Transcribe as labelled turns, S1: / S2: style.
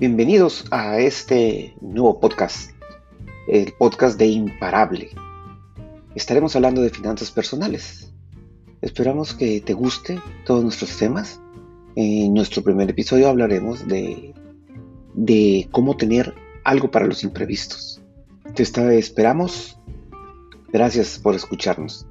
S1: Bienvenidos a este nuevo podcast, el podcast de Imparable. Estaremos hablando de finanzas personales. Esperamos que te guste todos nuestros temas. En nuestro primer episodio hablaremos de, de cómo tener algo para los imprevistos. Te esperamos. Gracias por escucharnos.